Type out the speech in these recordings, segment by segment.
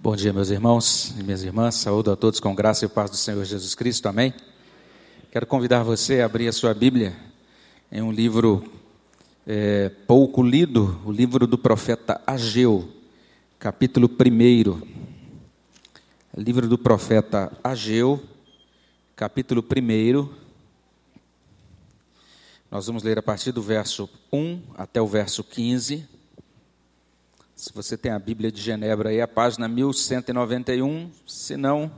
Bom dia, meus irmãos e minhas irmãs. Saúdo a todos com graça e paz do Senhor Jesus Cristo. Amém. Quero convidar você a abrir a sua Bíblia em um livro é, pouco lido, o livro do profeta Ageu, capítulo 1. Livro do profeta Ageu, capítulo 1. Nós vamos ler a partir do verso 1 até o verso 15. Se você tem a Bíblia de Genebra aí, a página 1191, se não,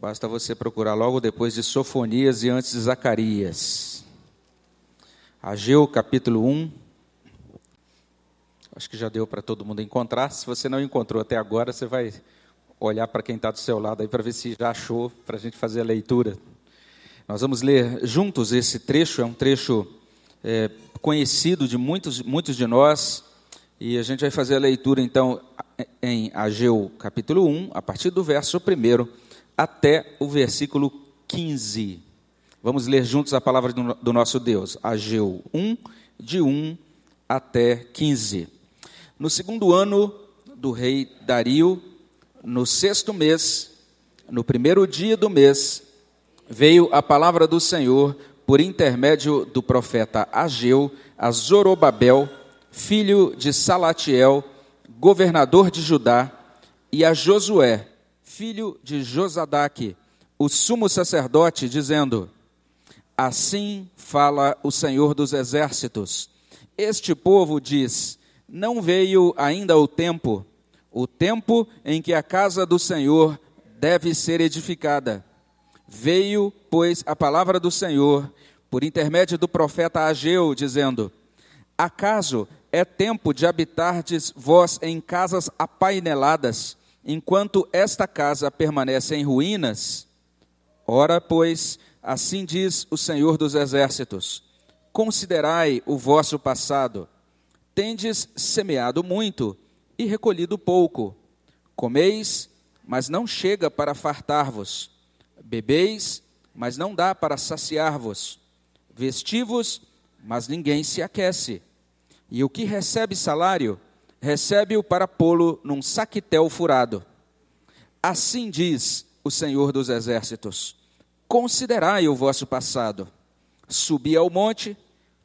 basta você procurar logo depois de Sofonias e antes de Zacarias. Ageu, capítulo 1. Acho que já deu para todo mundo encontrar. Se você não encontrou até agora, você vai olhar para quem está do seu lado aí para ver se já achou para a gente fazer a leitura. Nós vamos ler juntos esse trecho, é um trecho é, conhecido de muitos, muitos de nós, e a gente vai fazer a leitura então em Ageu capítulo 1, a partir do verso 1 até o versículo 15. Vamos ler juntos a palavra do nosso Deus. Ageu 1, de 1 até 15. No segundo ano do rei Dario, no sexto mês, no primeiro dia do mês, veio a palavra do Senhor por intermédio do profeta Ageu, a Zorobabel, filho de Salatiel, governador de Judá, e a Josué, filho de Josadaque, o sumo sacerdote, dizendo: Assim fala o Senhor dos exércitos. Este povo diz: Não veio ainda o tempo, o tempo em que a casa do Senhor deve ser edificada. Veio, pois, a palavra do Senhor por intermédio do profeta Ageu, dizendo: Acaso é tempo de habitardes vós em casas apaineladas, enquanto esta casa permanece em ruínas? Ora, pois, assim diz o Senhor dos Exércitos: Considerai o vosso passado. Tendes semeado muito e recolhido pouco. Comeis, mas não chega para fartar-vos. Bebeis, mas não dá para saciar-vos vestivos, mas ninguém se aquece. E o que recebe salário, recebe-o para pô-lo num saquitel furado. Assim diz o Senhor dos Exércitos: Considerai o vosso passado. Subi ao monte,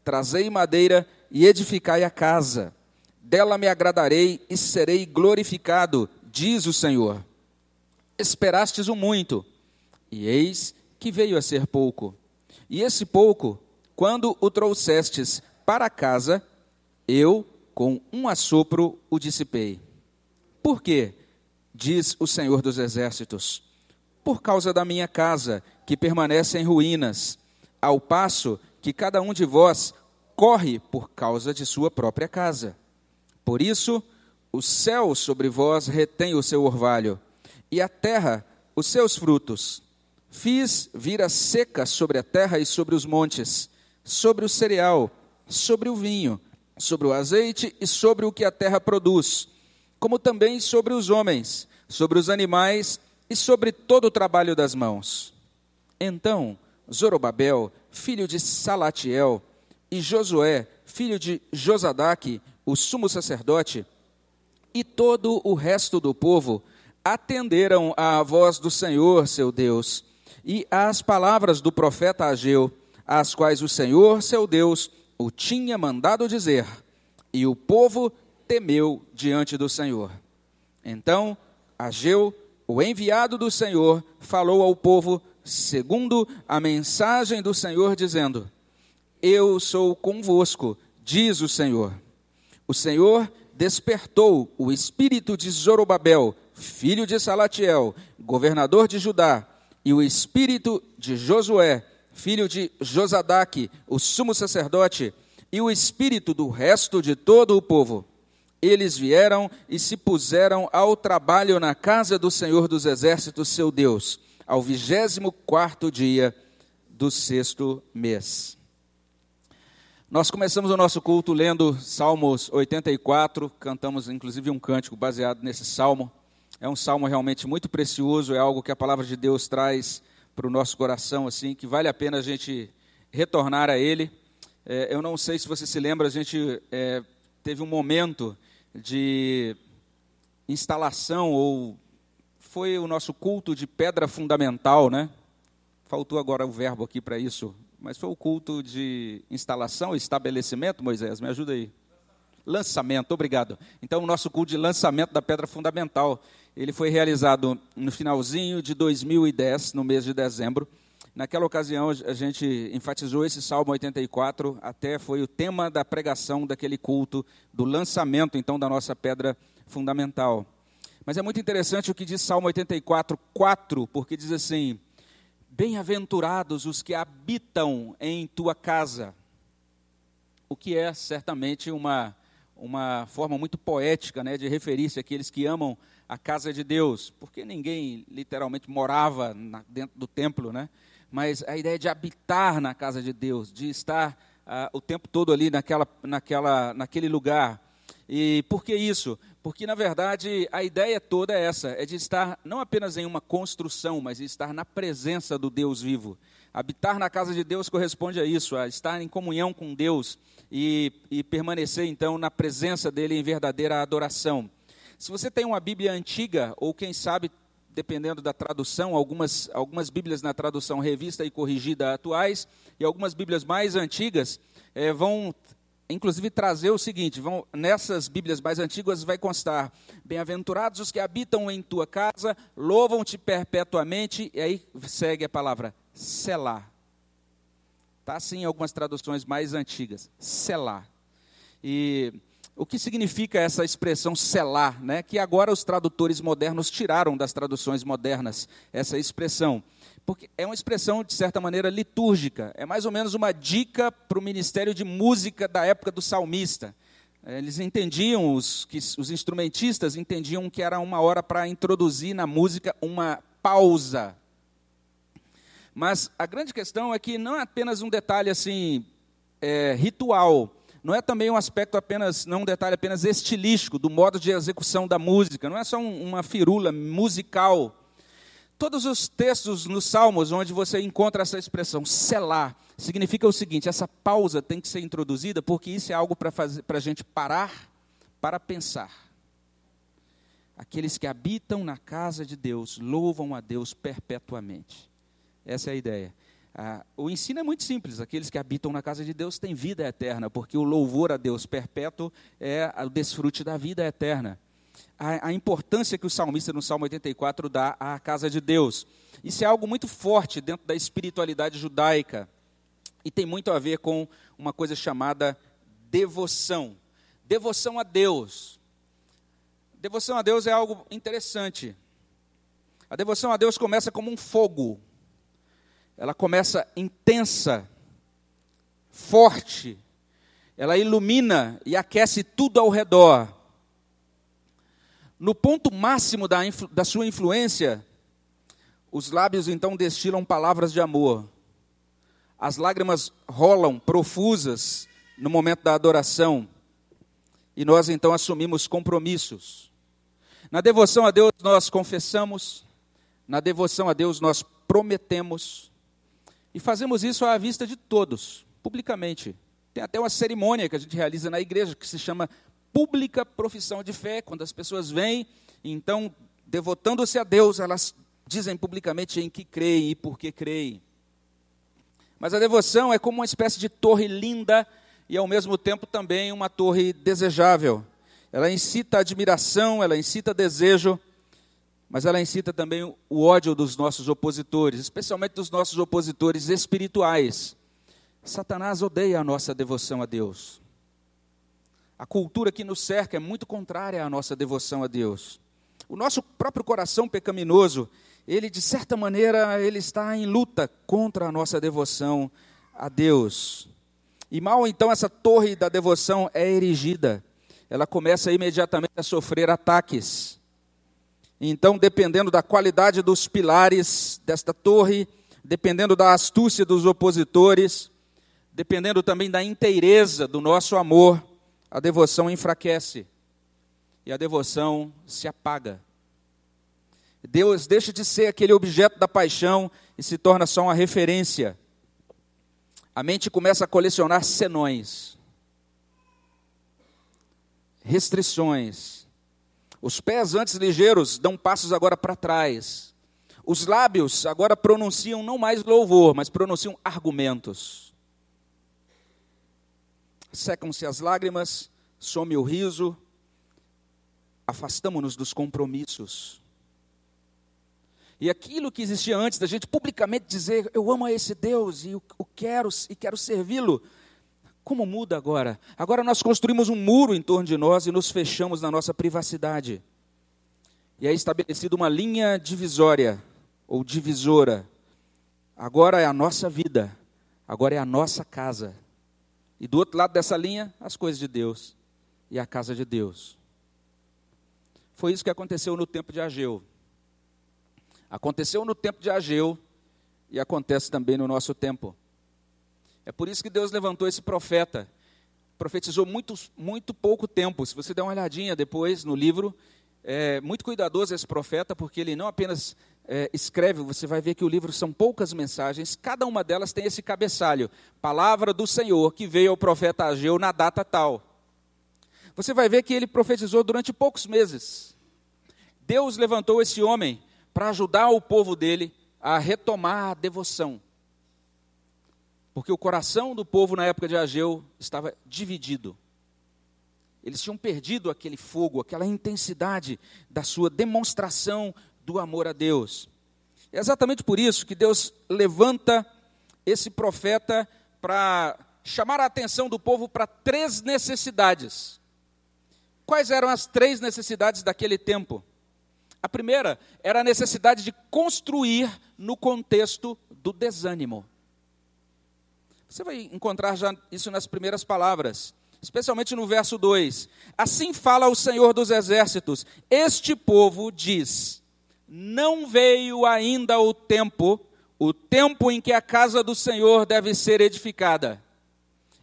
trazei madeira e edificai a casa. Dela me agradarei e serei glorificado, diz o Senhor. Esperastes o muito, e eis que veio a ser pouco. E esse pouco, quando o trouxestes para casa, eu, com um assopro, o dissipei. Por quê? Diz o Senhor dos Exércitos. Por causa da minha casa, que permanece em ruínas, ao passo que cada um de vós corre por causa de sua própria casa. Por isso, o céu sobre vós retém o seu orvalho, e a terra os seus frutos. Fiz vir a seca sobre a terra e sobre os montes, sobre o cereal, sobre o vinho, sobre o azeite e sobre o que a terra produz, como também sobre os homens, sobre os animais e sobre todo o trabalho das mãos. Então, Zorobabel, filho de Salatiel, e Josué, filho de Josadaque, o sumo sacerdote, e todo o resto do povo atenderam à voz do Senhor, seu Deus, e às palavras do profeta Ageu, às quais o Senhor, seu Deus, o tinha mandado dizer, e o povo temeu diante do Senhor. Então, Ageu, o enviado do Senhor, falou ao povo segundo a mensagem do Senhor, dizendo: Eu sou convosco, diz o Senhor. O Senhor despertou o espírito de Zorobabel, filho de Salatiel, governador de Judá, e o espírito de Josué, filho de Josadaque, o sumo sacerdote, e o espírito do resto de todo o povo. Eles vieram e se puseram ao trabalho na casa do Senhor dos Exércitos, seu Deus, ao vigésimo quarto dia do sexto mês. Nós começamos o nosso culto lendo Salmos 84, cantamos inclusive um cântico baseado nesse salmo. É um salmo realmente muito precioso, é algo que a palavra de Deus traz para o nosso coração, assim, que vale a pena a gente retornar a ele. É, eu não sei se você se lembra, a gente é, teve um momento de instalação ou foi o nosso culto de pedra fundamental, né? Faltou agora o verbo aqui para isso, mas foi o culto de instalação, estabelecimento, Moisés, me ajuda aí. Lançamento, obrigado. Então, o nosso culto de lançamento da pedra fundamental, ele foi realizado no finalzinho de 2010, no mês de dezembro. Naquela ocasião, a gente enfatizou esse Salmo 84, até foi o tema da pregação daquele culto, do lançamento, então, da nossa pedra fundamental. Mas é muito interessante o que diz Salmo 84, 4, porque diz assim: Bem-aventurados os que habitam em tua casa. O que é certamente uma, uma forma muito poética né, de referir-se àqueles que amam a casa de Deus, porque ninguém literalmente morava na, dentro do templo, né? mas a ideia de habitar na casa de Deus, de estar uh, o tempo todo ali naquela, naquela, naquele lugar. E por que isso? Porque, na verdade, a ideia toda é essa: é de estar não apenas em uma construção, mas de estar na presença do Deus vivo. Habitar na casa de Deus corresponde a isso, a estar em comunhão com Deus e, e permanecer, então, na presença dele em verdadeira adoração. Se você tem uma Bíblia antiga, ou quem sabe, dependendo da tradução, algumas, algumas Bíblias na tradução revista e corrigida atuais, e algumas Bíblias mais antigas, é, vão inclusive trazer o seguinte: vão, nessas Bíblias mais antigas vai constar: Bem-aventurados os que habitam em tua casa, louvam-te perpetuamente, e aí segue a palavra selar. Está assim em algumas traduções mais antigas, selar. E o que significa essa expressão selar, né? Que agora os tradutores modernos tiraram das traduções modernas essa expressão porque é uma expressão, de certa maneira, litúrgica. É mais ou menos uma dica para o ministério de música da época do salmista. Eles entendiam, os, os instrumentistas entendiam que era uma hora para introduzir na música uma pausa. Mas a grande questão é que não é apenas um detalhe assim é, ritual, não é também um aspecto apenas, não um detalhe apenas estilístico do modo de execução da música, não é só um, uma firula musical Todos os textos nos Salmos onde você encontra essa expressão selar, significa o seguinte: essa pausa tem que ser introduzida, porque isso é algo para a gente parar para pensar. Aqueles que habitam na casa de Deus louvam a Deus perpetuamente. Essa é a ideia. Ah, o ensino é muito simples: aqueles que habitam na casa de Deus têm vida eterna, porque o louvor a Deus perpétuo é o desfrute da vida eterna a, a, importância que o salmista no Salmo 84 dá à casa de Deus. Isso é algo muito forte dentro da espiritualidade judaica e tem muito a ver com uma coisa chamada devoção. Devoção a Deus. Devoção a Deus é algo interessante. A devoção a Deus começa como um fogo. Ela começa intensa, forte. Ela ilumina e aquece tudo ao redor no ponto máximo da, da sua influência, os lábios então destilam palavras de amor. As lágrimas rolam profusas no momento da adoração. E nós então assumimos compromissos. Na devoção a Deus nós confessamos, na devoção a Deus nós prometemos. E fazemos isso à vista de todos, publicamente. Tem até uma cerimônia que a gente realiza na igreja que se chama pública profissão de fé, quando as pessoas vêm, então, devotando-se a Deus, elas dizem publicamente em que creem e por que creem. Mas a devoção é como uma espécie de torre linda e, ao mesmo tempo, também uma torre desejável. Ela incita admiração, ela incita desejo, mas ela incita também o ódio dos nossos opositores, especialmente dos nossos opositores espirituais. Satanás odeia a nossa devoção a Deus. A cultura que nos cerca é muito contrária à nossa devoção a Deus. O nosso próprio coração pecaminoso, ele de certa maneira, ele está em luta contra a nossa devoção a Deus. E mal então essa torre da devoção é erigida, ela começa imediatamente a sofrer ataques. Então, dependendo da qualidade dos pilares desta torre, dependendo da astúcia dos opositores, dependendo também da inteireza do nosso amor, a devoção enfraquece e a devoção se apaga. Deus deixa de ser aquele objeto da paixão e se torna só uma referência. A mente começa a colecionar senões. restrições. Os pés antes ligeiros dão passos agora para trás. Os lábios agora pronunciam não mais louvor, mas pronunciam argumentos. Secam-se as lágrimas, some o riso, afastamos-nos dos compromissos. E aquilo que existia antes da gente publicamente dizer, eu amo a esse Deus e o quero e quero servi-lo, como muda agora? Agora nós construímos um muro em torno de nós e nos fechamos na nossa privacidade. E é estabelecida uma linha divisória ou divisora. Agora é a nossa vida, agora é a nossa casa. E do outro lado dessa linha, as coisas de Deus e a casa de Deus. Foi isso que aconteceu no tempo de Ageu. Aconteceu no tempo de Ageu e acontece também no nosso tempo. É por isso que Deus levantou esse profeta. Profetizou muito, muito pouco tempo. Se você der uma olhadinha depois no livro, é muito cuidadoso esse profeta, porque ele não apenas é, escreve, você vai ver que o livro são poucas mensagens, cada uma delas tem esse cabeçalho: Palavra do Senhor que veio ao profeta Ageu na data tal. Você vai ver que ele profetizou durante poucos meses. Deus levantou esse homem para ajudar o povo dele a retomar a devoção. Porque o coração do povo na época de Ageu estava dividido. Eles tinham perdido aquele fogo, aquela intensidade da sua demonstração do amor a Deus. É exatamente por isso que Deus levanta esse profeta para chamar a atenção do povo para três necessidades. Quais eram as três necessidades daquele tempo? A primeira era a necessidade de construir no contexto do desânimo. Você vai encontrar já isso nas primeiras palavras, especialmente no verso 2. Assim fala o Senhor dos Exércitos: Este povo diz: Não veio ainda o tempo, o tempo em que a casa do Senhor deve ser edificada.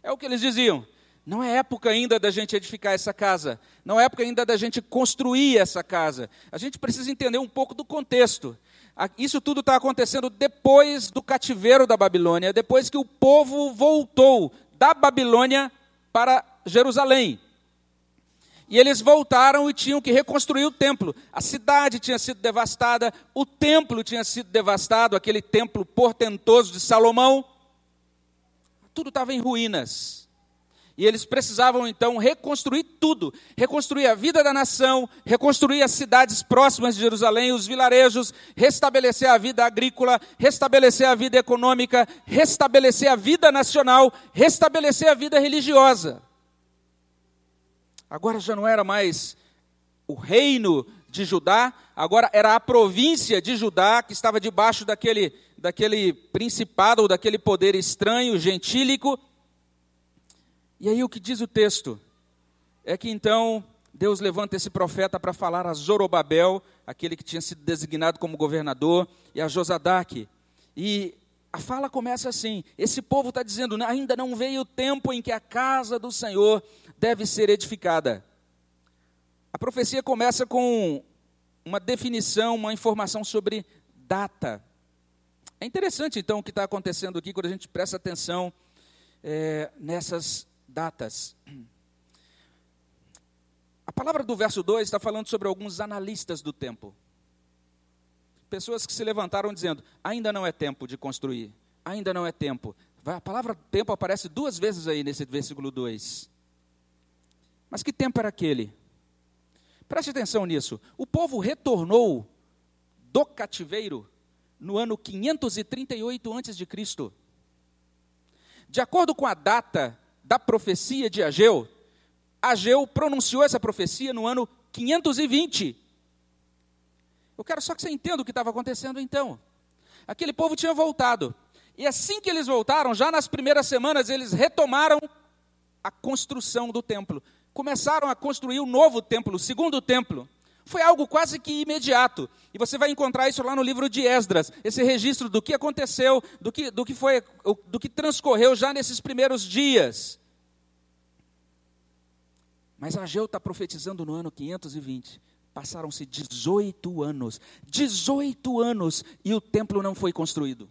É o que eles diziam. Não é época ainda da gente edificar essa casa. Não é época ainda da gente construir essa casa. A gente precisa entender um pouco do contexto. Isso tudo está acontecendo depois do cativeiro da Babilônia, depois que o povo voltou da Babilônia para Jerusalém. E eles voltaram e tinham que reconstruir o templo. A cidade tinha sido devastada, o templo tinha sido devastado, aquele templo portentoso de Salomão. Tudo estava em ruínas. E eles precisavam então reconstruir tudo, reconstruir a vida da nação, reconstruir as cidades próximas de Jerusalém, os vilarejos, restabelecer a vida agrícola, restabelecer a vida econômica, restabelecer a vida nacional, restabelecer a vida religiosa. Agora já não era mais o reino de Judá, agora era a província de Judá que estava debaixo daquele, daquele principado ou daquele poder estranho, gentílico e aí o que diz o texto? É que então Deus levanta esse profeta para falar a Zorobabel, aquele que tinha sido designado como governador, e a Josadaque. E a fala começa assim: esse povo está dizendo, ainda não veio o tempo em que a casa do Senhor deve ser edificada. A profecia começa com uma definição, uma informação sobre data. É interessante então o que está acontecendo aqui quando a gente presta atenção é, nessas datas. A palavra do verso 2 está falando sobre alguns analistas do tempo. Pessoas que se levantaram dizendo: ainda não é tempo de construir, ainda não é tempo. A palavra tempo aparece duas vezes aí nesse versículo 2. Mas que tempo era aquele? Preste atenção nisso. O povo retornou do cativeiro no ano 538 a.C. De acordo com a data da profecia de Ageu, Ageu pronunciou essa profecia no ano 520. Eu quero só que você entenda o que estava acontecendo então. Aquele povo tinha voltado. E assim que eles voltaram, já nas primeiras semanas, eles retomaram a construção do templo. Começaram a construir o novo templo, o segundo templo. Foi algo quase que imediato. E você vai encontrar isso lá no livro de Esdras, esse registro do que aconteceu, do que, do que foi, do que transcorreu já nesses primeiros dias. Mas Ageu está profetizando no ano 520. Passaram-se 18 anos. 18 anos e o templo não foi construído.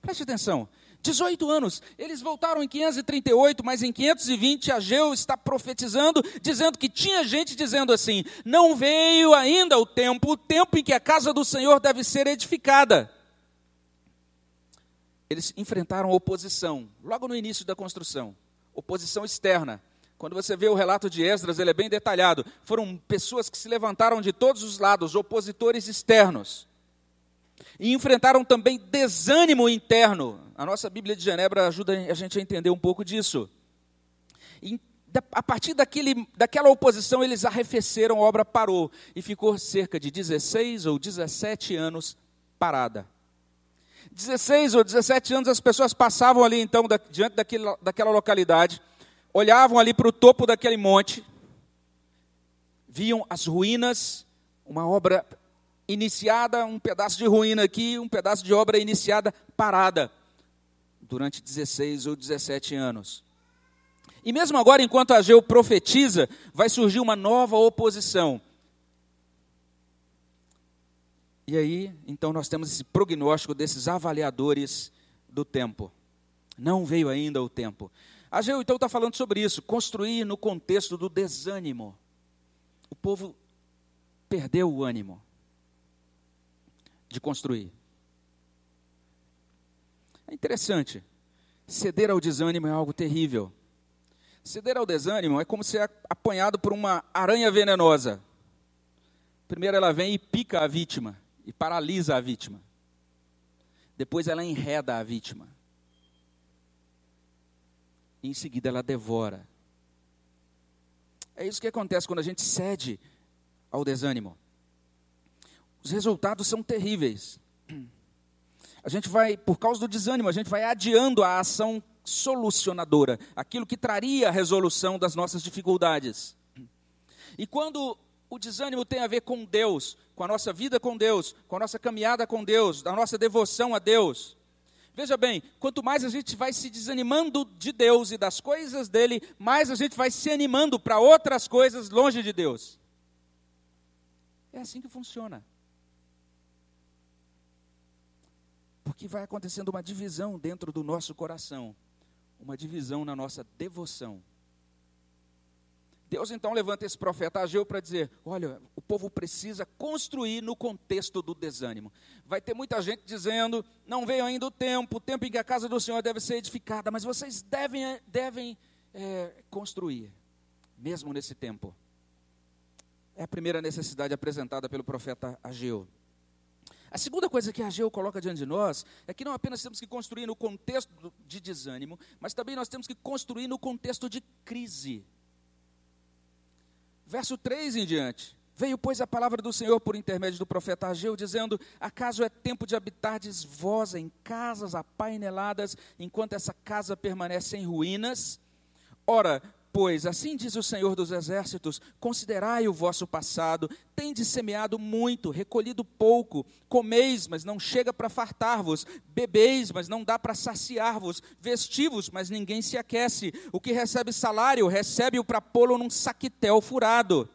Preste atenção. 18 anos. Eles voltaram em 538, mas em 520 Ageu está profetizando, dizendo que tinha gente dizendo assim: não veio ainda o tempo, o tempo em que a casa do Senhor deve ser edificada. Eles enfrentaram oposição, logo no início da construção, oposição externa. Quando você vê o relato de Esdras, ele é bem detalhado. Foram pessoas que se levantaram de todos os lados, opositores externos. E enfrentaram também desânimo interno. A nossa Bíblia de Genebra ajuda a gente a entender um pouco disso. E a partir daquele, daquela oposição, eles arrefeceram, a obra parou. E ficou cerca de 16 ou 17 anos parada. 16 ou 17 anos as pessoas passavam ali, então, da, diante daquele, daquela localidade, olhavam ali para o topo daquele monte, viam as ruínas, uma obra iniciada, um pedaço de ruína aqui, um pedaço de obra iniciada, parada, durante 16 ou 17 anos. E mesmo agora, enquanto Ageu profetiza, vai surgir uma nova oposição. E aí, então, nós temos esse prognóstico desses avaliadores do tempo. Não veio ainda o tempo. Ageu, então, está falando sobre isso, construir no contexto do desânimo. O povo perdeu o ânimo de construir. É interessante. Ceder ao desânimo é algo terrível. Ceder ao desânimo é como ser apanhado por uma aranha venenosa. Primeiro ela vem e pica a vítima e paralisa a vítima. Depois ela enreda a vítima. E em seguida ela devora. É isso que acontece quando a gente cede ao desânimo os resultados são terríveis. A gente vai, por causa do desânimo, a gente vai adiando a ação solucionadora, aquilo que traria a resolução das nossas dificuldades. E quando o desânimo tem a ver com Deus, com a nossa vida com Deus, com a nossa caminhada com Deus, da nossa devoção a Deus. Veja bem, quanto mais a gente vai se desanimando de Deus e das coisas dele, mais a gente vai se animando para outras coisas longe de Deus. É assim que funciona. Porque vai acontecendo uma divisão dentro do nosso coração, uma divisão na nossa devoção. Deus então levanta esse profeta Ageu para dizer: olha, o povo precisa construir no contexto do desânimo. Vai ter muita gente dizendo: não veio ainda o tempo, o tempo em que a casa do Senhor deve ser edificada, mas vocês devem, devem é, construir, mesmo nesse tempo. É a primeira necessidade apresentada pelo profeta Ageu. A segunda coisa que Ageu coloca diante de nós é que não apenas temos que construir no contexto de desânimo, mas também nós temos que construir no contexto de crise. Verso 3 em diante. Veio, pois, a palavra do Senhor por intermédio do profeta Ageu, dizendo: Acaso é tempo de habitardes vós em casas apaineladas, enquanto essa casa permanece em ruínas? Ora, Pois, assim diz o Senhor dos Exércitos: considerai o vosso passado, tendes semeado muito, recolhido pouco, comeis, mas não chega para fartar-vos, bebeis, mas não dá para saciar-vos, vestivos, mas ninguém se aquece. O que recebe salário, recebe-o para pô-lo num saquitel furado.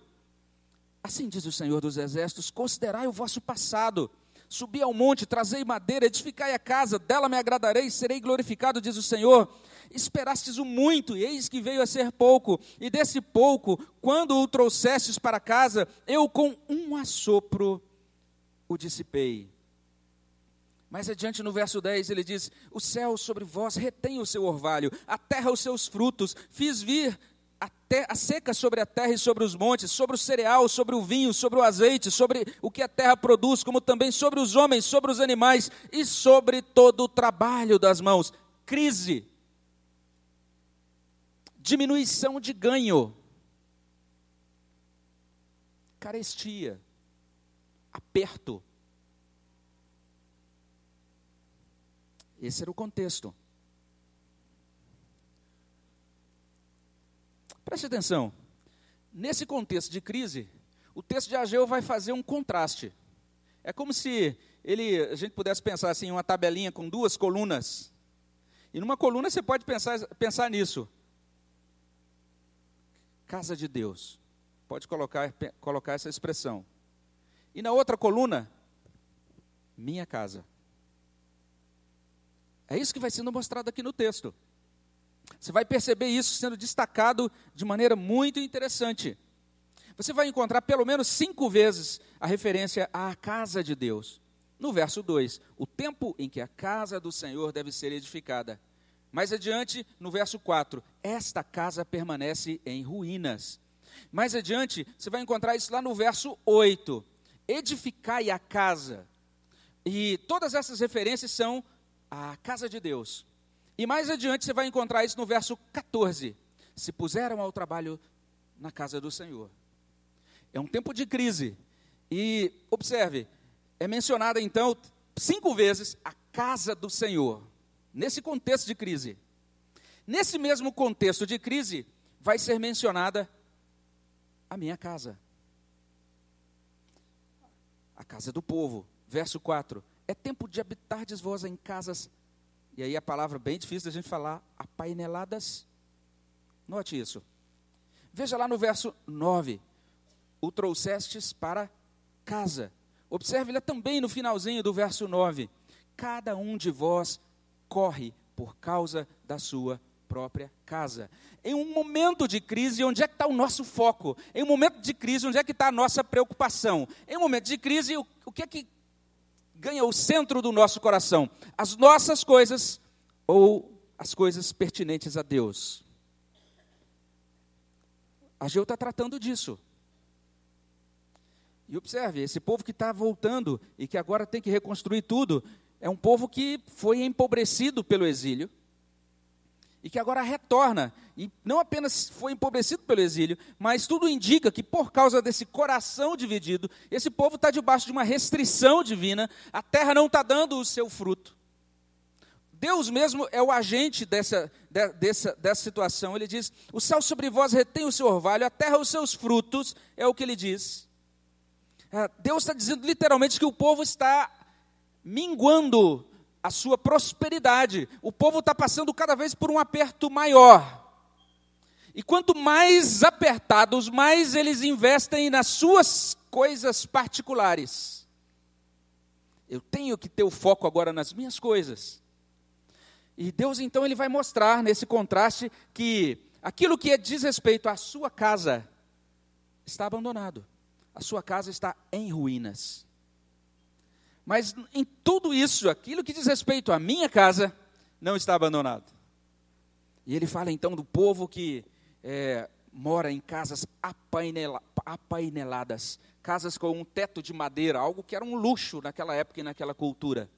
Assim diz o Senhor dos Exércitos: considerai o vosso passado. Subi ao monte, trazei madeira, edificai a casa, dela me agradarei, serei glorificado, diz o Senhor esperastes o muito, e eis que veio a ser pouco, e desse pouco, quando o trouxestes para casa, eu com um assopro o dissipei. Mais adiante no verso 10 ele diz: O céu sobre vós retém o seu orvalho, a terra os seus frutos, fiz vir a, te, a, seca sobre a terra e sobre os montes, sobre o cereal, sobre o vinho, sobre o azeite, sobre o que a terra produz, como também sobre os homens, sobre os animais e sobre todo o trabalho das mãos. Crise diminuição de ganho, carestia, aperto. Esse era o contexto. Preste atenção. Nesse contexto de crise, o texto de Ageu vai fazer um contraste. É como se ele, a gente pudesse pensar assim, uma tabelinha com duas colunas. E numa coluna você pode pensar, pensar nisso casa de Deus. Pode colocar, colocar essa expressão. E na outra coluna, minha casa. É isso que vai sendo mostrado aqui no texto. Você vai perceber isso sendo destacado de maneira muito interessante. Você vai encontrar pelo menos cinco vezes a referência à casa de Deus. No verso 2, o tempo em que a casa do Senhor deve ser edificada. Mais adiante, no verso 4, esta casa permanece em ruínas. Mais adiante, você vai encontrar isso lá no verso 8. Edificai a casa. E todas essas referências são a casa de Deus. E mais adiante você vai encontrar isso no verso 14. Se puseram ao trabalho na casa do Senhor. É um tempo de crise. E observe, é mencionada então cinco vezes a casa do Senhor, nesse contexto de crise. Nesse mesmo contexto de crise, vai ser mencionada a minha casa. A casa do povo. Verso 4. É tempo de habitardes vós em casas. E aí a palavra bem difícil da gente falar, apaineladas. Note isso. Veja lá no verso 9. O trouxestes para casa. Observe lá também no finalzinho do verso 9. Cada um de vós corre por causa da sua própria casa. Em um momento de crise, onde é que está o nosso foco? Em um momento de crise, onde é que está a nossa preocupação? Em um momento de crise, o, o que é que ganha o centro do nosso coração? As nossas coisas ou as coisas pertinentes a Deus? A Geu está tratando disso. E observe, esse povo que está voltando e que agora tem que reconstruir tudo, é um povo que foi empobrecido pelo exílio e que agora retorna. E não apenas foi empobrecido pelo exílio, mas tudo indica que por causa desse coração dividido, esse povo está debaixo de uma restrição divina, a terra não está dando o seu fruto. Deus mesmo é o agente dessa, dessa, dessa situação. Ele diz: O céu sobre vós retém o seu orvalho, a terra os seus frutos, é o que ele diz. Ah, Deus está dizendo literalmente que o povo está minguando a sua prosperidade. O povo está passando cada vez por um aperto maior. E quanto mais apertados, mais eles investem nas suas coisas particulares. Eu tenho que ter o foco agora nas minhas coisas. E Deus então ele vai mostrar nesse contraste que aquilo que diz respeito à sua casa está abandonado a sua casa está em ruínas. Mas em tudo isso, aquilo que diz respeito à minha casa, não está abandonado. E ele fala então do povo que é, mora em casas apainela, apaineladas, casas com um teto de madeira, algo que era um luxo naquela época e naquela cultura.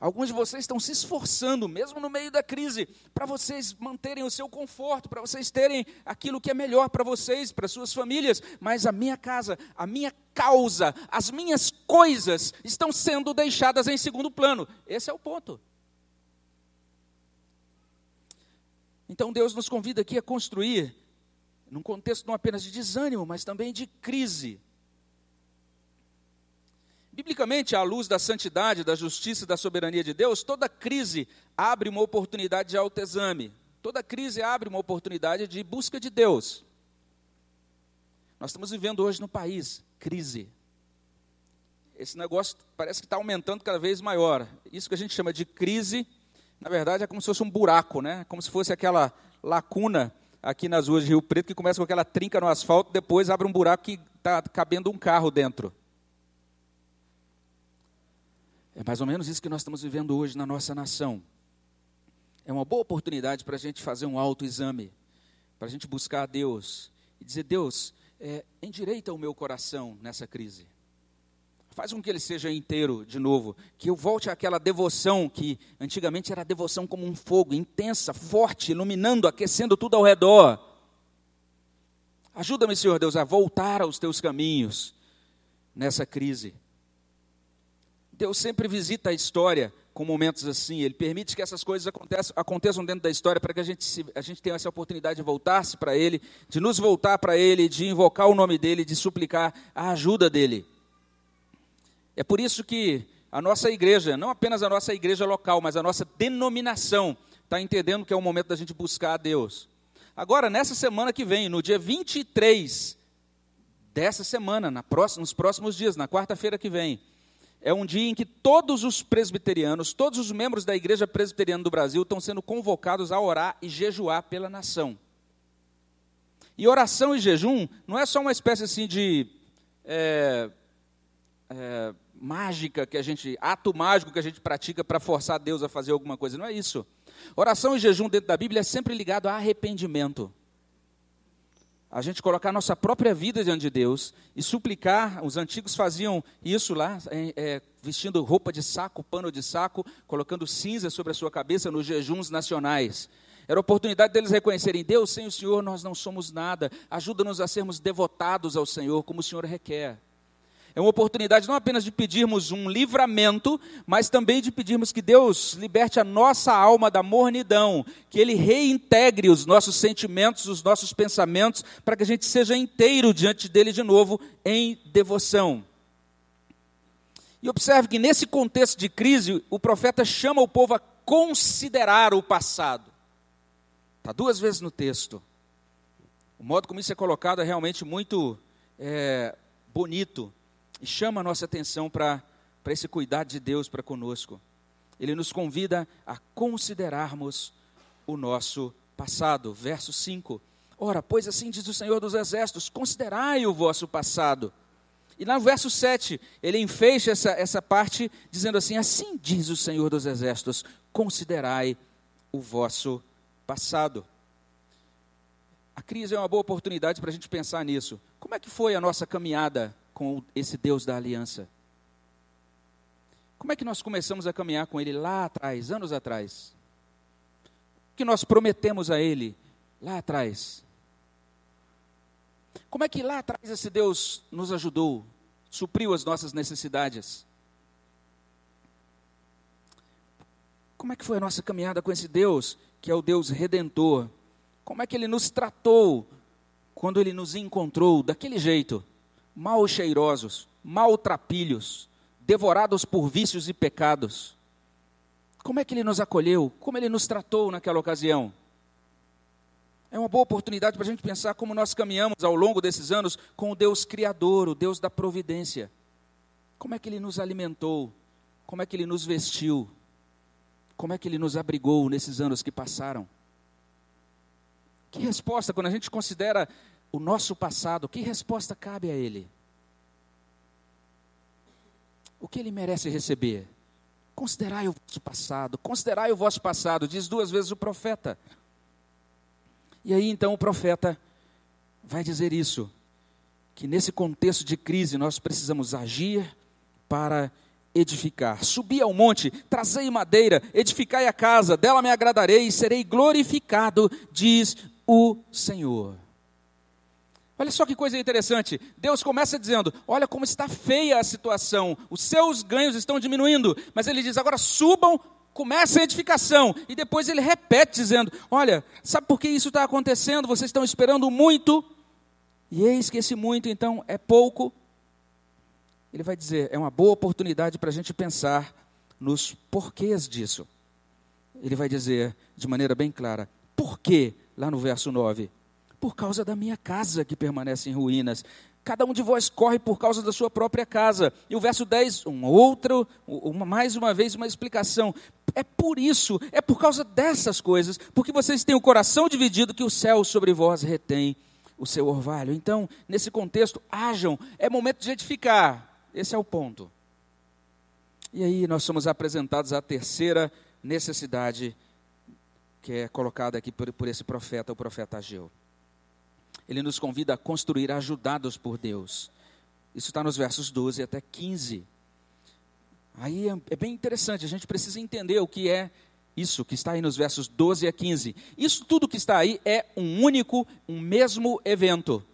Alguns de vocês estão se esforçando, mesmo no meio da crise, para vocês manterem o seu conforto, para vocês terem aquilo que é melhor para vocês, para suas famílias, mas a minha casa, a minha causa, as minhas coisas estão sendo deixadas em segundo plano. Esse é o ponto. Então Deus nos convida aqui a construir, num contexto não apenas de desânimo, mas também de crise, Biblicamente, à luz da santidade, da justiça e da soberania de Deus, toda crise abre uma oportunidade de autoexame. Toda crise abre uma oportunidade de busca de Deus. Nós estamos vivendo hoje no país crise. Esse negócio parece que está aumentando cada vez maior. Isso que a gente chama de crise, na verdade, é como se fosse um buraco, né? Como se fosse aquela lacuna aqui nas ruas de Rio Preto que começa com aquela trinca no asfalto, depois abre um buraco que está cabendo um carro dentro. É mais ou menos isso que nós estamos vivendo hoje na nossa nação. É uma boa oportunidade para a gente fazer um autoexame, para a gente buscar a Deus e dizer: Deus, é, endireita o meu coração nessa crise. Faz com que ele seja inteiro de novo, que eu volte àquela devoção que antigamente era devoção como um fogo, intensa, forte, iluminando, aquecendo tudo ao redor. Ajuda-me, Senhor Deus, a voltar aos teus caminhos nessa crise. Deus sempre visita a história com momentos assim. Ele permite que essas coisas aconteçam, aconteçam dentro da história para que a gente, se, a gente tenha essa oportunidade de voltar-se para Ele, de nos voltar para Ele, de invocar o nome dEle, de suplicar a ajuda dEle. É por isso que a nossa igreja, não apenas a nossa igreja local, mas a nossa denominação, está entendendo que é o momento da gente buscar a Deus. Agora, nessa semana que vem, no dia 23 dessa semana, na próxima, nos próximos dias, na quarta-feira que vem, é um dia em que todos os presbiterianos, todos os membros da igreja presbiteriana do Brasil estão sendo convocados a orar e jejuar pela nação. E oração e jejum não é só uma espécie assim de é, é, mágica que a gente, ato mágico que a gente pratica para forçar Deus a fazer alguma coisa. Não é isso. Oração e jejum dentro da Bíblia é sempre ligado a arrependimento a gente colocar nossa própria vida diante de Deus e suplicar. Os antigos faziam isso lá, é, é, vestindo roupa de saco, pano de saco, colocando cinza sobre a sua cabeça nos jejuns nacionais. Era a oportunidade deles reconhecerem: Deus, sem o Senhor nós não somos nada. Ajuda-nos a sermos devotados ao Senhor, como o Senhor requer. É uma oportunidade não apenas de pedirmos um livramento, mas também de pedirmos que Deus liberte a nossa alma da mornidão, que Ele reintegre os nossos sentimentos, os nossos pensamentos, para que a gente seja inteiro diante dele de novo em devoção. E observe que nesse contexto de crise, o profeta chama o povo a considerar o passado. Está duas vezes no texto. O modo como isso é colocado é realmente muito é, bonito e chama a nossa atenção para esse cuidado de Deus para conosco. Ele nos convida a considerarmos o nosso passado. Verso 5. Ora, pois assim diz o Senhor dos Exércitos: considerai o vosso passado. E no verso 7, ele enfecha essa, essa parte dizendo assim: Assim diz o Senhor dos Exércitos: considerai o vosso passado. A crise é uma boa oportunidade para a gente pensar nisso. Como é que foi a nossa caminhada com esse Deus da aliança? Como é que nós começamos a caminhar com Ele lá atrás, anos atrás? O que nós prometemos a Ele lá atrás? Como é que lá atrás esse Deus nos ajudou, supriu as nossas necessidades? Como é que foi a nossa caminhada com esse Deus, que é o Deus redentor? Como é que Ele nos tratou quando Ele nos encontrou daquele jeito? Mal cheirosos, maltrapilhos, devorados por vícios e pecados. Como é que ele nos acolheu? Como ele nos tratou naquela ocasião? É uma boa oportunidade para a gente pensar como nós caminhamos ao longo desses anos com o Deus Criador, o Deus da providência. Como é que ele nos alimentou? Como é que ele nos vestiu? Como é que ele nos abrigou nesses anos que passaram? Que resposta, quando a gente considera o nosso passado, que resposta cabe a ele? O que ele merece receber? Considerai o vosso passado, considerai o vosso passado, diz duas vezes o profeta. E aí então o profeta vai dizer isso, que nesse contexto de crise nós precisamos agir para edificar. Subi ao monte, trazei madeira, edificai a casa, dela me agradarei e serei glorificado, diz o Senhor. Olha só que coisa interessante. Deus começa dizendo: Olha como está feia a situação, os seus ganhos estão diminuindo. Mas ele diz: Agora subam, começa a edificação. E depois ele repete, dizendo: Olha, sabe por que isso está acontecendo? Vocês estão esperando muito. E eis que esse muito, então, é pouco. Ele vai dizer: É uma boa oportunidade para a gente pensar nos porquês disso. Ele vai dizer de maneira bem clara: Por que, lá no verso 9? Por causa da minha casa que permanece em ruínas. Cada um de vós corre por causa da sua própria casa. E o verso 10, um outro, uma, mais uma vez, uma explicação. É por isso, é por causa dessas coisas, porque vocês têm o coração dividido, que o céu sobre vós retém o seu orvalho. Então, nesse contexto, hajam, é momento de edificar. Esse é o ponto. E aí nós somos apresentados à terceira necessidade que é colocada aqui por, por esse profeta, o profeta Ageu ele nos convida a construir ajudados por Deus. Isso está nos versos 12 até 15. Aí é, é, bem interessante, a gente precisa entender o que é isso que está aí nos versos 12 a 15. Isso tudo que está aí é um único, um mesmo evento.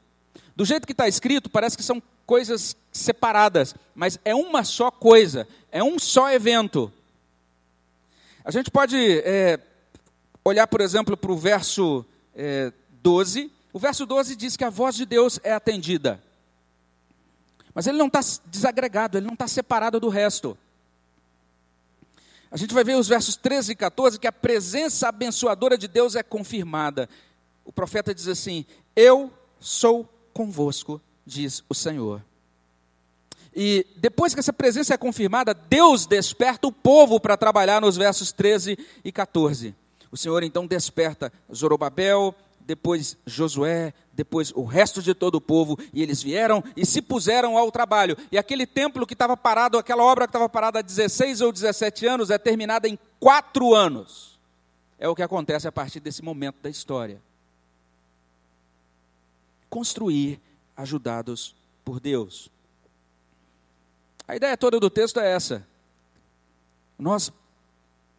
Do jeito que está escrito, parece que são coisas separadas, mas é uma só coisa, é um só evento. A gente pode é, olhar, por exemplo, para o verso é, 12 o verso 12 diz que a voz de Deus é atendida. Mas ele não está desagregado, ele não está separado do resto. A gente vai ver os versos 13 e 14 que a presença abençoadora de Deus é confirmada. O profeta diz assim: Eu sou convosco, diz o Senhor. E depois que essa presença é confirmada, Deus desperta o povo para trabalhar nos versos 13 e 14. O Senhor então desperta Zorobabel, depois Josué, depois o resto de todo o povo, e eles vieram e se puseram ao trabalho. E aquele templo que estava parado, aquela obra que estava parada há 16 ou 17 anos, é terminada em quatro anos. É o que acontece a partir desse momento da história. Construir ajudados por Deus. A ideia toda do texto é essa. Nós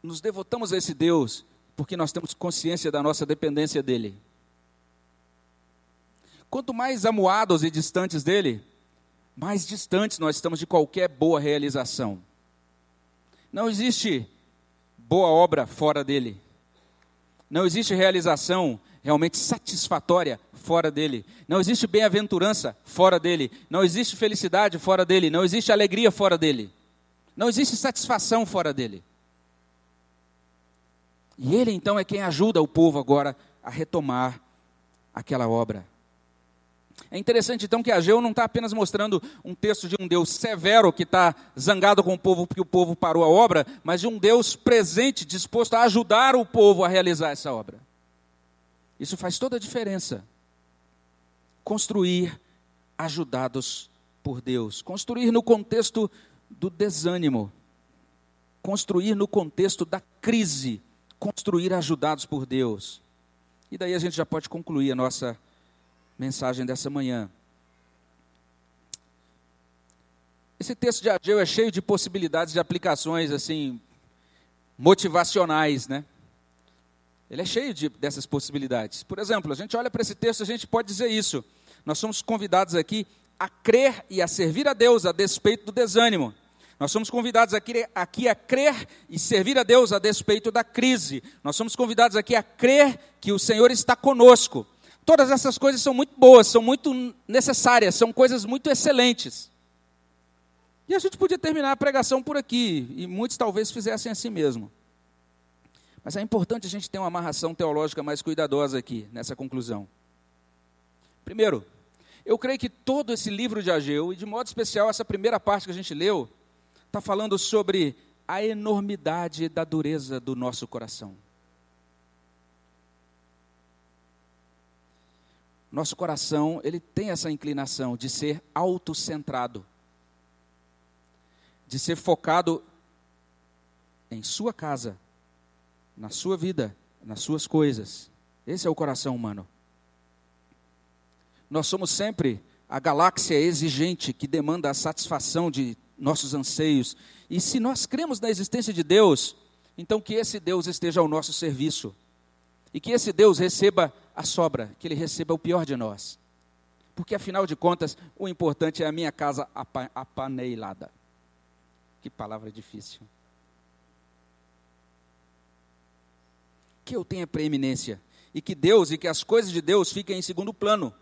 nos devotamos a esse Deus porque nós temos consciência da nossa dependência dele. Quanto mais amuados e distantes dele, mais distantes nós estamos de qualquer boa realização. Não existe boa obra fora dele. Não existe realização realmente satisfatória fora dele. Não existe bem-aventurança fora dele. Não existe felicidade fora dele. Não existe alegria fora dele. Não existe satisfação fora dele. E ele então é quem ajuda o povo agora a retomar aquela obra. É interessante então que Ageu não está apenas mostrando um texto de um Deus severo que está zangado com o povo porque o povo parou a obra, mas de um Deus presente, disposto a ajudar o povo a realizar essa obra. Isso faz toda a diferença. Construir ajudados por Deus, construir no contexto do desânimo, construir no contexto da crise, construir ajudados por Deus. E daí a gente já pode concluir a nossa mensagem dessa manhã. Esse texto de Ageu é cheio de possibilidades de aplicações assim motivacionais, né? Ele é cheio de, dessas possibilidades. Por exemplo, a gente olha para esse texto, a gente pode dizer isso. Nós somos convidados aqui a crer e a servir a Deus a despeito do desânimo. Nós somos convidados aqui, aqui a crer e servir a Deus a despeito da crise. Nós somos convidados aqui a crer que o Senhor está conosco. Todas essas coisas são muito boas, são muito necessárias, são coisas muito excelentes. E a gente podia terminar a pregação por aqui, e muitos talvez fizessem assim mesmo. Mas é importante a gente ter uma amarração teológica mais cuidadosa aqui, nessa conclusão. Primeiro, eu creio que todo esse livro de Ageu, e de modo especial essa primeira parte que a gente leu, está falando sobre a enormidade da dureza do nosso coração. Nosso coração, ele tem essa inclinação de ser autocentrado, de ser focado em sua casa, na sua vida, nas suas coisas. Esse é o coração humano. Nós somos sempre a galáxia exigente que demanda a satisfação de nossos anseios. E se nós cremos na existência de Deus, então que esse Deus esteja ao nosso serviço. E que esse Deus receba a sobra, que ele receba o pior de nós. Porque afinal de contas, o importante é a minha casa apaneilada. Que palavra difícil. Que eu tenha preeminência e que Deus e que as coisas de Deus fiquem em segundo plano.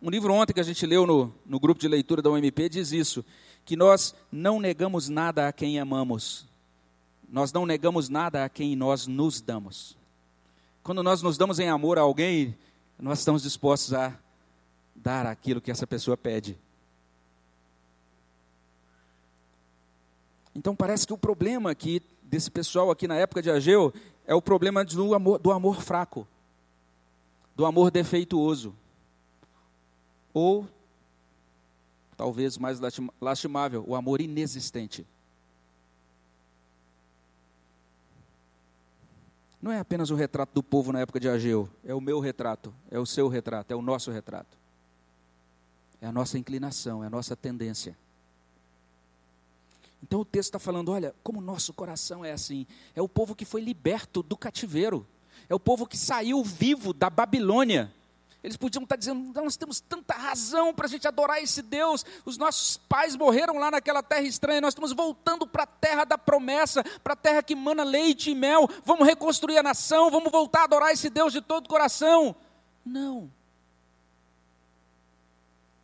Um livro ontem que a gente leu no, no grupo de leitura da UMP diz isso: que nós não negamos nada a quem amamos, nós não negamos nada a quem nós nos damos. Quando nós nos damos em amor a alguém, nós estamos dispostos a dar aquilo que essa pessoa pede. Então parece que o problema aqui desse pessoal aqui na época de Ageu é o problema do amor, do amor fraco, do amor defeituoso. Ou, talvez mais lastimável, o amor inexistente. Não é apenas o retrato do povo na época de Ageu, é o meu retrato, é o seu retrato, é o nosso retrato. É a nossa inclinação, é a nossa tendência. Então o texto está falando: olha, como o nosso coração é assim. É o povo que foi liberto do cativeiro, é o povo que saiu vivo da Babilônia. Eles podiam estar dizendo: nós temos tanta razão para a gente adorar esse Deus. Os nossos pais morreram lá naquela terra estranha. Nós estamos voltando para a terra da promessa, para a terra que mana leite e mel. Vamos reconstruir a nação, vamos voltar a adorar esse Deus de todo o coração. Não.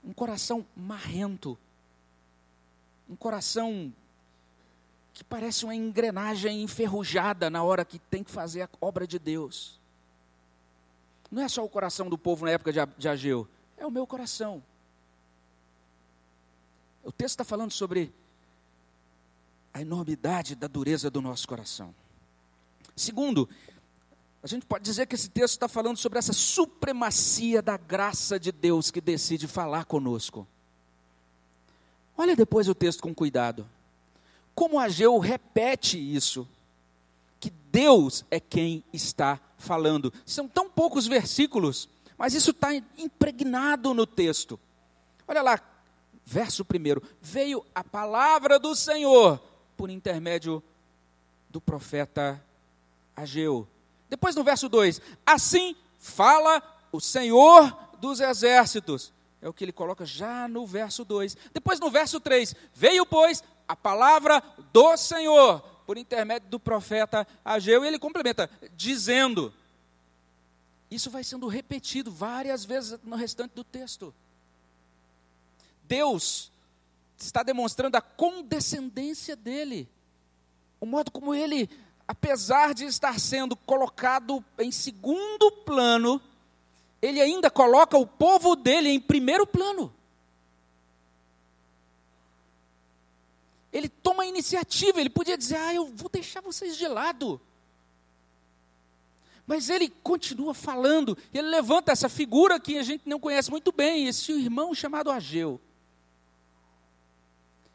Um coração marrento. Um coração que parece uma engrenagem enferrujada na hora que tem que fazer a obra de Deus. Não é só o coração do povo na época de Ageu, é o meu coração. O texto está falando sobre a enormidade da dureza do nosso coração. Segundo, a gente pode dizer que esse texto está falando sobre essa supremacia da graça de Deus que decide falar conosco. Olha depois o texto com cuidado. Como Ageu repete isso, Deus é quem está falando. São tão poucos versículos, mas isso está impregnado no texto. Olha lá, verso primeiro: Veio a palavra do Senhor por intermédio do profeta Ageu. Depois no verso 2: Assim fala o Senhor dos exércitos. É o que ele coloca já no verso 2. Depois no verso 3: Veio, pois, a palavra do Senhor por intermédio do profeta Ageu, e ele complementa, dizendo. Isso vai sendo repetido várias vezes no restante do texto. Deus está demonstrando a condescendência dele, o modo como ele, apesar de estar sendo colocado em segundo plano, ele ainda coloca o povo dele em primeiro plano. Ele toma a iniciativa, ele podia dizer: Ah, eu vou deixar vocês de lado. Mas ele continua falando, ele levanta essa figura que a gente não conhece muito bem, esse irmão chamado Ageu.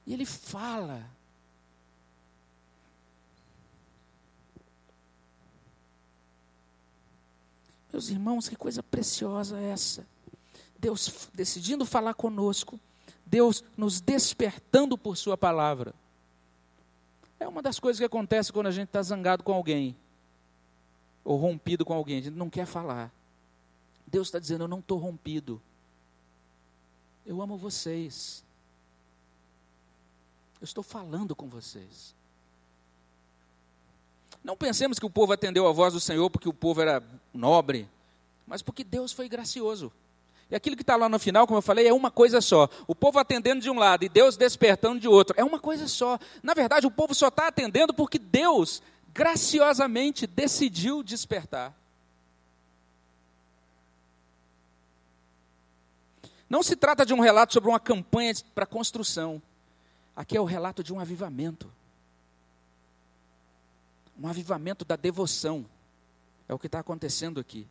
E ele fala. Meus irmãos, que coisa preciosa é essa. Deus decidindo falar conosco, Deus nos despertando por Sua palavra. É uma das coisas que acontece quando a gente está zangado com alguém, ou rompido com alguém, a gente não quer falar. Deus está dizendo: Eu não estou rompido, eu amo vocês, eu estou falando com vocês. Não pensemos que o povo atendeu a voz do Senhor porque o povo era nobre, mas porque Deus foi gracioso. E aquilo que está lá no final, como eu falei, é uma coisa só. O povo atendendo de um lado e Deus despertando de outro. É uma coisa só. Na verdade, o povo só está atendendo porque Deus graciosamente decidiu despertar. Não se trata de um relato sobre uma campanha para construção. Aqui é o relato de um avivamento. Um avivamento da devoção. É o que está acontecendo aqui.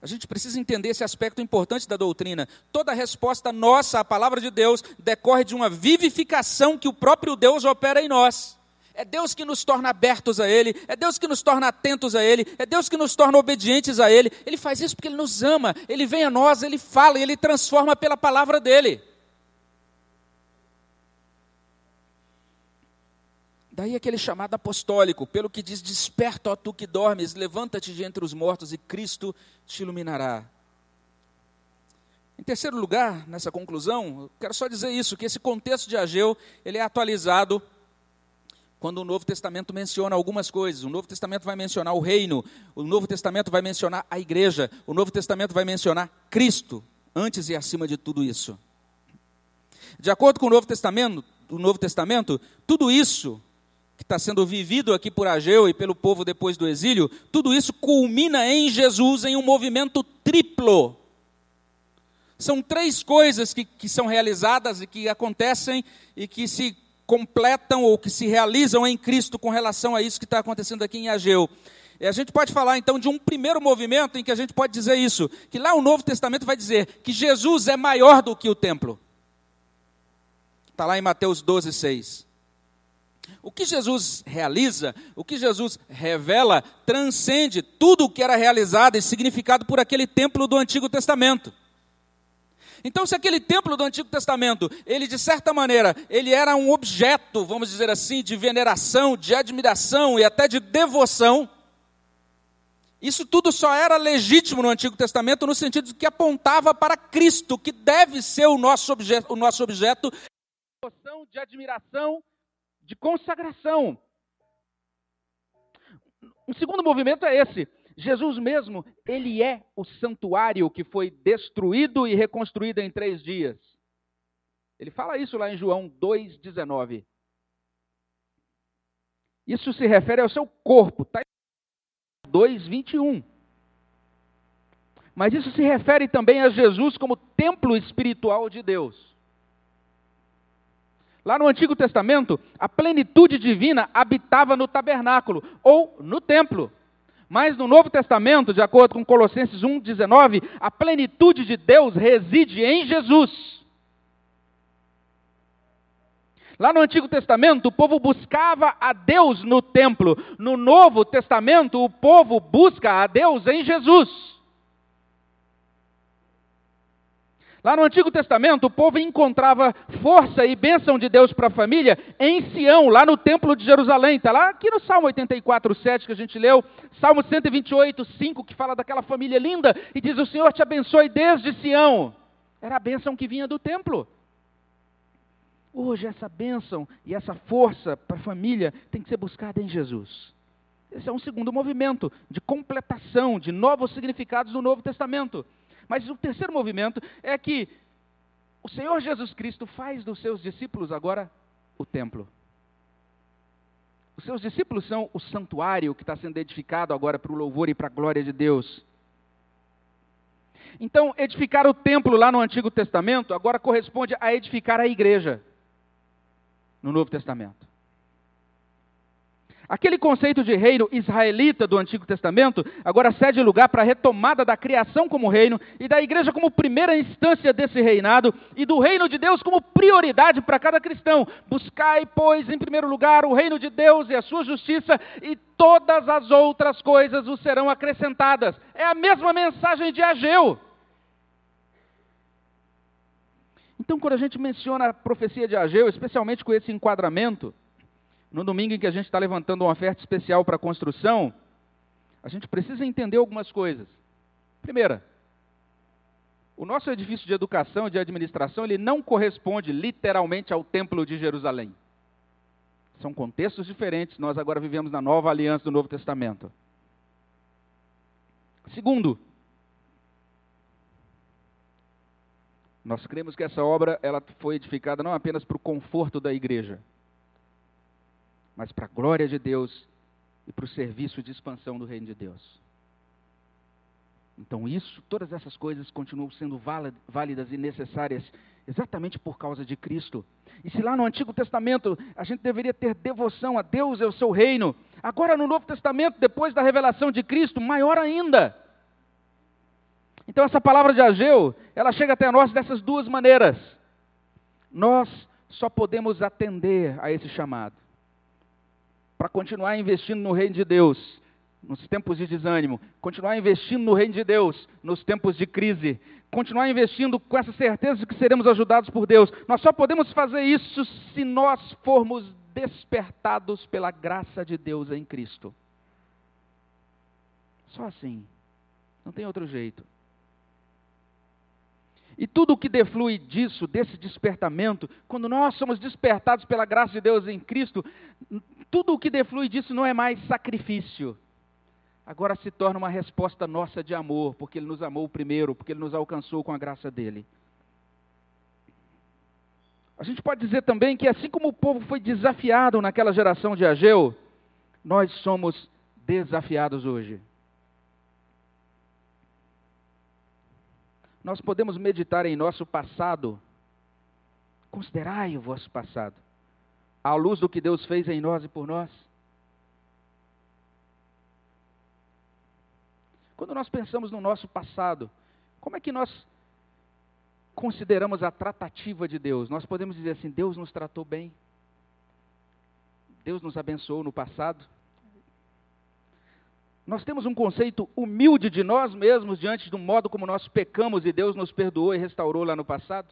A gente precisa entender esse aspecto importante da doutrina. Toda resposta nossa à palavra de Deus decorre de uma vivificação que o próprio Deus opera em nós. É Deus que nos torna abertos a Ele, é Deus que nos torna atentos a Ele, é Deus que nos torna obedientes a Ele. Ele faz isso porque Ele nos ama, Ele vem a nós, Ele fala e Ele transforma pela palavra dEle. Daí aquele chamado apostólico, pelo que diz: Desperta, ó tu que dormes, levanta-te de entre os mortos e Cristo te iluminará. Em terceiro lugar, nessa conclusão, quero só dizer isso, que esse contexto de Ageu, ele é atualizado quando o Novo Testamento menciona algumas coisas. O Novo Testamento vai mencionar o reino, o Novo Testamento vai mencionar a igreja, o Novo Testamento vai mencionar Cristo, antes e acima de tudo isso. De acordo com o Novo Testamento, o Novo Testamento, tudo isso que está sendo vivido aqui por Ageu e pelo povo depois do exílio, tudo isso culmina em Jesus em um movimento triplo. São três coisas que, que são realizadas e que acontecem e que se completam ou que se realizam em Cristo com relação a isso que está acontecendo aqui em Ageu. E a gente pode falar então de um primeiro movimento em que a gente pode dizer isso, que lá o Novo Testamento vai dizer que Jesus é maior do que o templo. Está lá em Mateus 12, 6. O que Jesus realiza, o que Jesus revela, transcende tudo o que era realizado e significado por aquele templo do Antigo Testamento. Então, se aquele templo do Antigo Testamento, ele de certa maneira, ele era um objeto, vamos dizer assim, de veneração, de admiração e até de devoção, isso tudo só era legítimo no Antigo Testamento no sentido de que apontava para Cristo, que deve ser o nosso objeto, o nosso objeto de devoção, de admiração de consagração. Um segundo movimento é esse. Jesus mesmo, ele é o santuário que foi destruído e reconstruído em três dias. Ele fala isso lá em João 2,19. Isso se refere ao seu corpo, está em 2,21. Mas isso se refere também a Jesus como templo espiritual de Deus. Lá no Antigo Testamento, a plenitude divina habitava no tabernáculo ou no templo. Mas no Novo Testamento, de acordo com Colossenses 1,19, a plenitude de Deus reside em Jesus. Lá no Antigo Testamento, o povo buscava a Deus no templo. No Novo Testamento, o povo busca a Deus em Jesus. Lá no Antigo Testamento, o povo encontrava força e bênção de Deus para a família em Sião, lá no Templo de Jerusalém. Está lá aqui no Salmo 84, 7 que a gente leu, Salmo 128, 5, que fala daquela família linda e diz: O Senhor te abençoe desde Sião. Era a bênção que vinha do templo. Hoje, essa bênção e essa força para a família tem que ser buscada em Jesus. Esse é um segundo movimento de completação, de novos significados do Novo Testamento. Mas o terceiro movimento é que o Senhor Jesus Cristo faz dos seus discípulos agora o templo. Os seus discípulos são o santuário que está sendo edificado agora para o louvor e para a glória de Deus. Então, edificar o templo lá no Antigo Testamento agora corresponde a edificar a igreja no Novo Testamento. Aquele conceito de reino israelita do Antigo Testamento agora cede lugar para a retomada da criação como reino e da igreja como primeira instância desse reinado e do reino de Deus como prioridade para cada cristão. Buscai, pois, em primeiro lugar o reino de Deus e a sua justiça e todas as outras coisas vos serão acrescentadas. É a mesma mensagem de Ageu. Então, quando a gente menciona a profecia de Ageu, especialmente com esse enquadramento, no domingo em que a gente está levantando uma oferta especial para a construção, a gente precisa entender algumas coisas. Primeira, o nosso edifício de educação e de administração, ele não corresponde literalmente ao templo de Jerusalém. São contextos diferentes, nós agora vivemos na nova aliança do Novo Testamento. Segundo, Nós cremos que essa obra ela foi edificada não apenas para o conforto da igreja, mas para a glória de Deus e para o serviço de expansão do reino de Deus. Então isso, todas essas coisas continuam sendo válidas e necessárias exatamente por causa de Cristo. E se lá no Antigo Testamento a gente deveria ter devoção a Deus e ao seu reino, agora no Novo Testamento, depois da revelação de Cristo, maior ainda. Então essa palavra de Ageu, ela chega até nós dessas duas maneiras. Nós só podemos atender a esse chamado. Para continuar investindo no reino de Deus, nos tempos de desânimo, continuar investindo no reino de Deus, nos tempos de crise, continuar investindo com essa certeza de que seremos ajudados por Deus. Nós só podemos fazer isso se nós formos despertados pela graça de Deus em Cristo. Só assim. Não tem outro jeito. E tudo o que deflui disso, desse despertamento, quando nós somos despertados pela graça de Deus em Cristo, tudo o que deflui disso não é mais sacrifício. Agora se torna uma resposta nossa de amor, porque Ele nos amou primeiro, porque Ele nos alcançou com a graça dele. A gente pode dizer também que, assim como o povo foi desafiado naquela geração de Ageu, nós somos desafiados hoje. nós podemos meditar em nosso passado. Considerai o vosso passado, à luz do que Deus fez em nós e por nós. Quando nós pensamos no nosso passado, como é que nós consideramos a tratativa de Deus? Nós podemos dizer assim: Deus nos tratou bem, Deus nos abençoou no passado. Nós temos um conceito humilde de nós mesmos diante do modo como nós pecamos e Deus nos perdoou e restaurou lá no passado.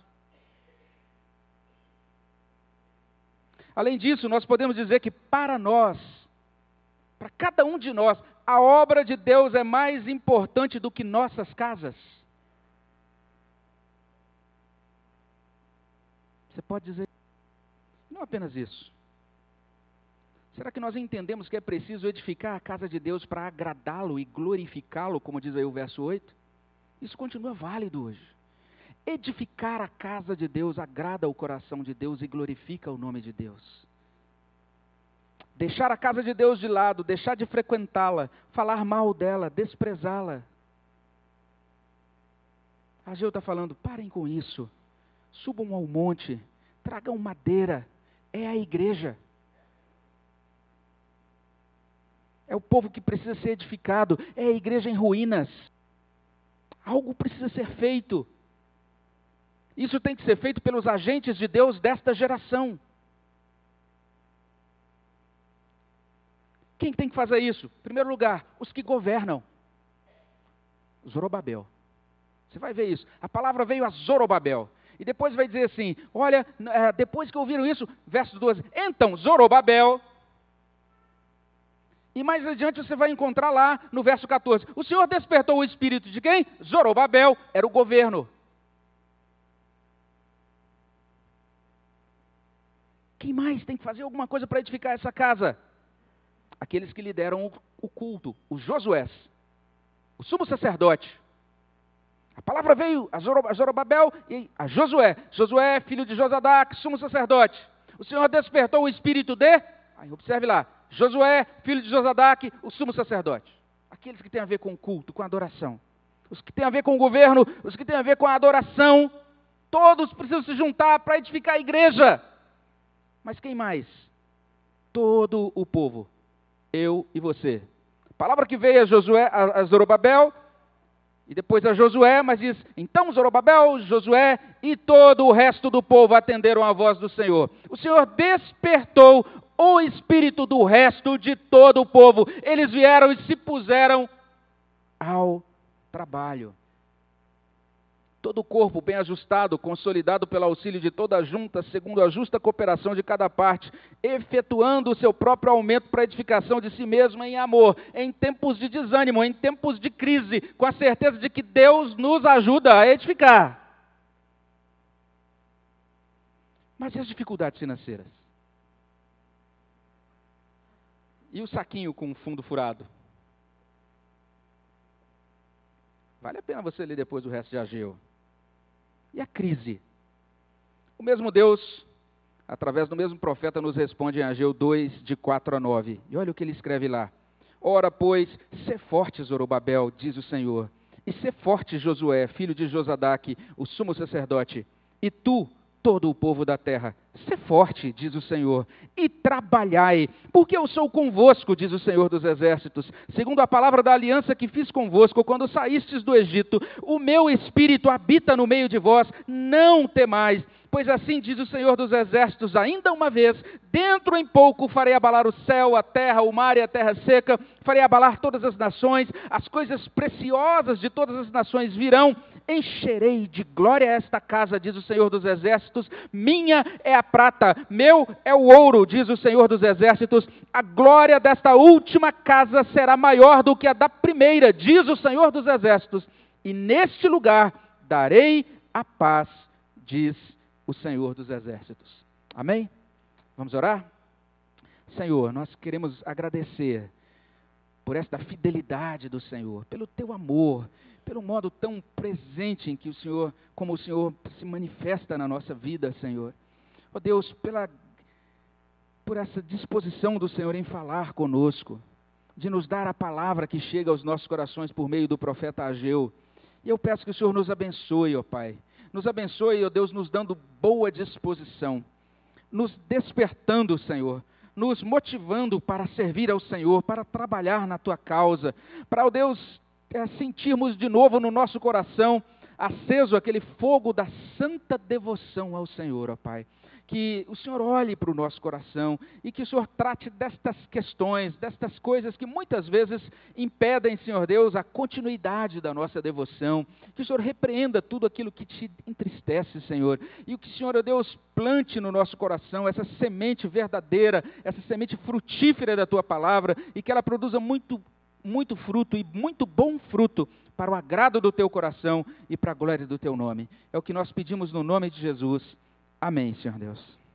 Além disso, nós podemos dizer que para nós, para cada um de nós, a obra de Deus é mais importante do que nossas casas. Você pode dizer, não apenas isso. Será que nós entendemos que é preciso edificar a casa de Deus para agradá-lo e glorificá-lo, como diz aí o verso 8? Isso continua válido hoje. Edificar a casa de Deus agrada o coração de Deus e glorifica o nome de Deus. Deixar a casa de Deus de lado, deixar de frequentá-la, falar mal dela, desprezá-la. Ageu está falando: parem com isso, subam ao monte, tragam madeira é a igreja. É o povo que precisa ser edificado, é a igreja em ruínas. Algo precisa ser feito. Isso tem que ser feito pelos agentes de Deus desta geração. Quem tem que fazer isso? Em primeiro lugar, os que governam. Zorobabel. Você vai ver isso. A palavra veio a Zorobabel. E depois vai dizer assim: olha, é, depois que ouviram isso, verso 12: então Zorobabel. E mais adiante você vai encontrar lá no verso 14: o Senhor despertou o espírito de quem? Zorobabel, era o governo. Quem mais tem que fazer alguma coisa para edificar essa casa? Aqueles que lideram o culto, os Josués, o sumo sacerdote. A palavra veio a Zorobabel e a Josué. Josué, filho de Josadac, sumo sacerdote. O Senhor despertou o espírito de. Aí observe lá. Josué, filho de Josadac, o sumo sacerdote. Aqueles que têm a ver com o culto, com a adoração. Os que têm a ver com o governo, os que têm a ver com a adoração. Todos precisam se juntar para edificar a igreja. Mas quem mais? Todo o povo. Eu e você. A palavra que veio a Josué, a Zorobabel, e depois a Josué, mas diz: então Zorobabel, Josué e todo o resto do povo atenderam a voz do Senhor. O Senhor despertou o espírito do resto de todo o povo. Eles vieram e se puseram ao trabalho todo o corpo bem ajustado, consolidado pelo auxílio de toda a junta, segundo a justa cooperação de cada parte, efetuando o seu próprio aumento para a edificação de si mesmo em amor, em tempos de desânimo, em tempos de crise, com a certeza de que Deus nos ajuda a edificar. Mas e as dificuldades financeiras? E o saquinho com o fundo furado? Vale a pena você ler depois o resto de Ageu. E a crise? O mesmo Deus, através do mesmo profeta, nos responde em Ageu 2, de 4 a 9. E olha o que ele escreve lá. Ora, pois, sê forte, Zorobabel, diz o Senhor, e sê forte, Josué, filho de Josadaque, o sumo sacerdote, e tu, todo o povo da terra. Sê forte, diz o Senhor, e trabalhai, porque eu sou convosco, diz o Senhor dos Exércitos, segundo a palavra da aliança que fiz convosco quando saístes do Egito. O meu espírito habita no meio de vós, não temais. Pois assim diz o Senhor dos Exércitos, ainda uma vez, dentro em pouco farei abalar o céu, a terra, o mar e a terra seca, farei abalar todas as nações, as coisas preciosas de todas as nações virão, encherei de glória esta casa, diz o Senhor dos Exércitos. Minha é a prata, meu é o ouro, diz o Senhor dos Exércitos. A glória desta última casa será maior do que a da primeira, diz o Senhor dos Exércitos. E neste lugar darei a paz, diz o Senhor dos Exércitos. Amém? Vamos orar? Senhor, nós queremos agradecer por esta fidelidade do Senhor, pelo teu amor, pelo modo tão presente em que o Senhor, como o Senhor se manifesta na nossa vida, Senhor. Ó oh Deus, pela por essa disposição do Senhor em falar conosco, de nos dar a palavra que chega aos nossos corações por meio do profeta Ageu. E eu peço que o Senhor nos abençoe, ó Pai. Nos abençoe, ó Deus, nos dando boa disposição, nos despertando, Senhor, nos motivando para servir ao Senhor, para trabalhar na tua causa, para, ó Deus, é, sentirmos de novo no nosso coração aceso aquele fogo da santa devoção ao Senhor, ó Pai. Que o Senhor olhe para o nosso coração e que o Senhor trate destas questões, destas coisas que muitas vezes impedem, Senhor Deus, a continuidade da nossa devoção. Que o Senhor repreenda tudo aquilo que te entristece, Senhor. E que Senhor, Deus, plante no nosso coração essa semente verdadeira, essa semente frutífera da tua palavra e que ela produza muito muito fruto e muito bom fruto para o agrado do teu coração e para a glória do teu nome. É o que nós pedimos no nome de Jesus. Amém, Senhor Deus.